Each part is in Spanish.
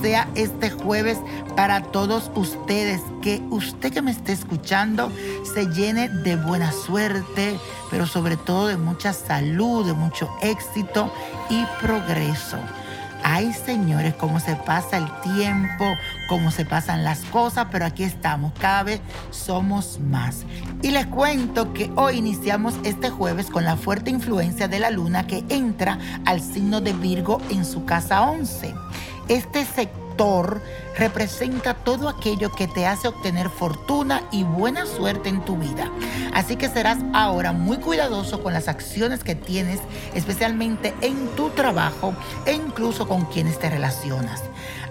sea este jueves para todos ustedes. Que usted que me esté escuchando se llene de buena suerte, pero sobre todo de mucha salud, de mucho éxito y progreso. Ay, señores, cómo se pasa el tiempo, cómo se pasan las cosas, pero aquí estamos, cada vez somos más. Y les cuento que hoy iniciamos este jueves con la fuerte influencia de la luna que entra al signo de Virgo en su casa 11. Este sector representa todo aquello que te hace obtener fortuna y buena suerte en tu vida. Así que serás ahora muy cuidadoso con las acciones que tienes, especialmente en tu trabajo e incluso con quienes te relacionas.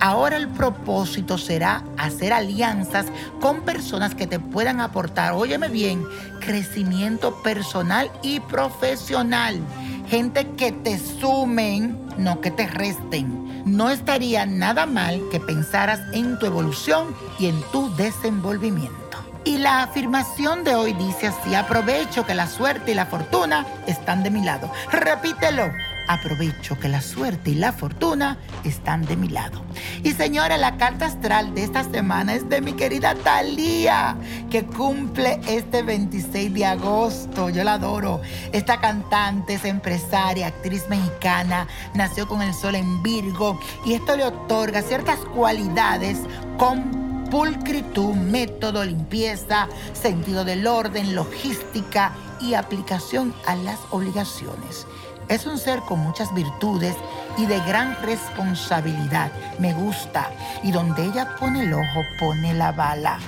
Ahora el propósito será hacer alianzas con personas que te puedan aportar, óyeme bien, crecimiento personal y profesional. Gente que te sumen, no que te resten no estaría nada mal que pensaras en tu evolución y en tu desenvolvimiento. Y la afirmación de hoy dice así, aprovecho que la suerte y la fortuna están de mi lado. Repítelo aprovecho que la suerte y la fortuna están de mi lado. Y señora, la carta astral de esta semana es de mi querida Thalía, que cumple este 26 de agosto. Yo la adoro. Esta cantante es empresaria, actriz mexicana, nació con el sol en Virgo y esto le otorga ciertas cualidades con pulcritud, método, limpieza, sentido del orden, logística y aplicación a las obligaciones. Es un ser con muchas virtudes y de gran responsabilidad. Me gusta. Y donde ella pone el ojo, pone la bala.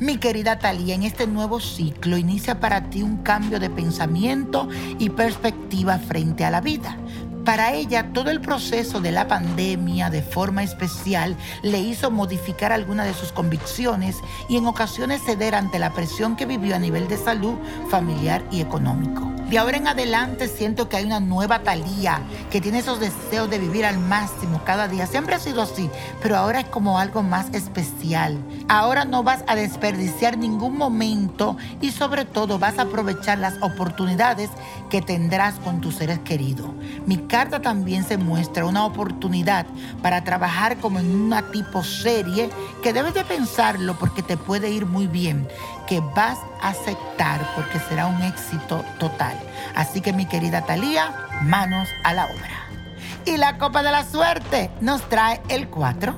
Mi querida Talía, en este nuevo ciclo inicia para ti un cambio de pensamiento y perspectiva frente a la vida. Para ella, todo el proceso de la pandemia de forma especial le hizo modificar algunas de sus convicciones y en ocasiones ceder ante la presión que vivió a nivel de salud, familiar y económico. De ahora en adelante siento que hay una nueva Talía que tiene esos deseos de vivir al máximo cada día. Siempre ha sido así, pero ahora es como algo más especial. Ahora no vas a desperdiciar ningún momento y sobre todo vas a aprovechar las oportunidades que tendrás con tus seres queridos. Mi carta también se muestra una oportunidad para trabajar como en una tipo serie que debes de pensarlo porque te puede ir muy bien, que vas a aceptar porque será un éxito total. Así que mi querida Talía, manos a la obra. Y la copa de la suerte nos trae el 4,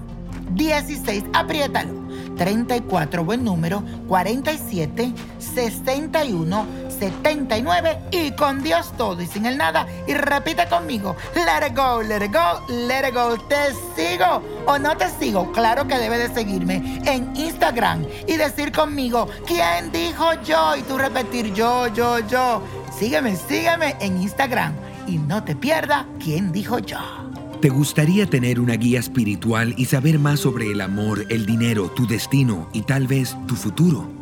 16, apriétalo, 34, buen número, 47, 61, 79 y con Dios todo y sin el nada. Y repite conmigo, let it go, let it go, let it go. ¿Te sigo o no te sigo? Claro que debes de seguirme en Instagram y decir conmigo, ¿quién dijo yo? Y tú repetir yo, yo, yo. Sígueme, sígueme en Instagram y no te pierda quién dijo yo. ¿Te gustaría tener una guía espiritual y saber más sobre el amor, el dinero, tu destino y tal vez tu futuro?